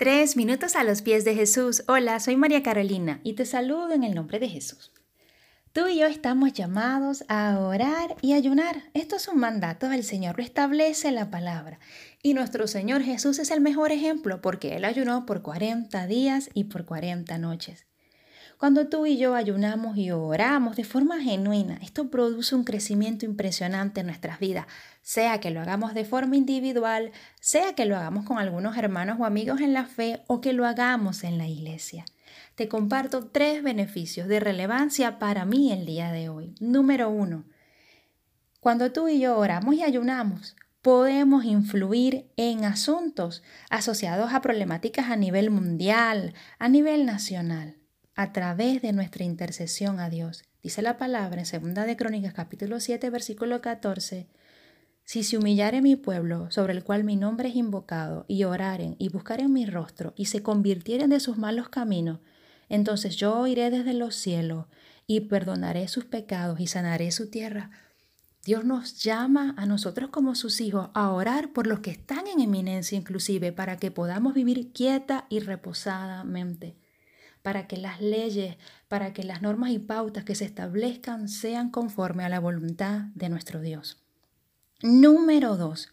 Tres minutos a los pies de Jesús. Hola, soy María Carolina y te saludo en el nombre de Jesús. Tú y yo estamos llamados a orar y ayunar. Esto es un mandato, el Señor lo establece la palabra. Y nuestro Señor Jesús es el mejor ejemplo porque Él ayunó por 40 días y por 40 noches. Cuando tú y yo ayunamos y oramos de forma genuina, esto produce un crecimiento impresionante en nuestras vidas, sea que lo hagamos de forma individual, sea que lo hagamos con algunos hermanos o amigos en la fe o que lo hagamos en la iglesia. Te comparto tres beneficios de relevancia para mí el día de hoy. Número uno, cuando tú y yo oramos y ayunamos, podemos influir en asuntos asociados a problemáticas a nivel mundial, a nivel nacional a través de nuestra intercesión a Dios. Dice la palabra en 2 de Crónicas capítulo 7 versículo 14. Si se humillare mi pueblo, sobre el cual mi nombre es invocado, y oraren y buscaren mi rostro, y se convirtieren de sus malos caminos, entonces yo iré desde los cielos y perdonaré sus pecados y sanaré su tierra. Dios nos llama a nosotros como sus hijos a orar por los que están en eminencia inclusive, para que podamos vivir quieta y reposadamente para que las leyes, para que las normas y pautas que se establezcan sean conforme a la voluntad de nuestro Dios. Número dos,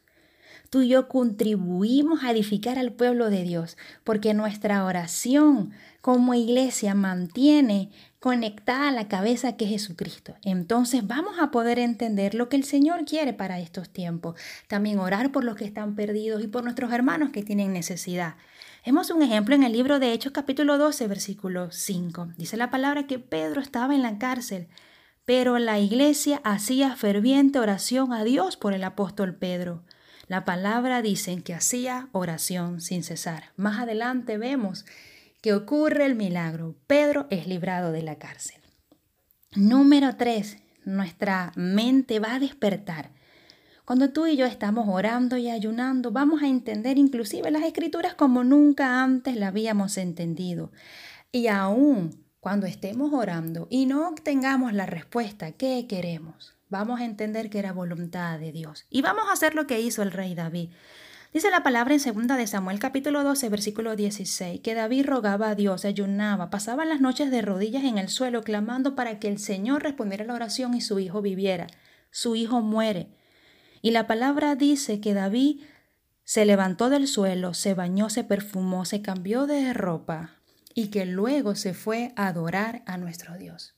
tú y yo contribuimos a edificar al pueblo de Dios, porque nuestra oración como iglesia mantiene conectada la cabeza que es Jesucristo. Entonces vamos a poder entender lo que el Señor quiere para estos tiempos. También orar por los que están perdidos y por nuestros hermanos que tienen necesidad. Vemos un ejemplo en el libro de Hechos capítulo 12, versículo 5. Dice la palabra que Pedro estaba en la cárcel, pero la iglesia hacía ferviente oración a Dios por el apóstol Pedro. La palabra dice que hacía oración sin cesar. Más adelante vemos que ocurre el milagro. Pedro es librado de la cárcel. Número 3. Nuestra mente va a despertar cuando tú y yo estamos orando y ayunando, vamos a entender inclusive las escrituras como nunca antes la habíamos entendido. Y aún cuando estemos orando y no obtengamos la respuesta que queremos, vamos a entender que era voluntad de Dios. Y vamos a hacer lo que hizo el rey David. Dice la palabra en 2 de Samuel capítulo 12 versículo 16 que David rogaba a Dios, ayunaba, pasaba las noches de rodillas en el suelo clamando para que el Señor respondiera la oración y su hijo viviera. Su hijo muere. Y la palabra dice que David se levantó del suelo, se bañó, se perfumó, se cambió de ropa y que luego se fue a adorar a nuestro Dios.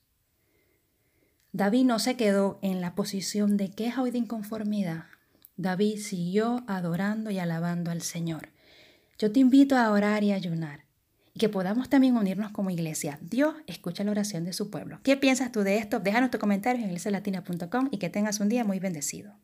David no se quedó en la posición de queja o de inconformidad. David siguió adorando y alabando al Señor. Yo te invito a orar y ayunar y que podamos también unirnos como iglesia. Dios escucha la oración de su pueblo. ¿Qué piensas tú de esto? Déjanos tu comentario en iglesialatina.com y que tengas un día muy bendecido.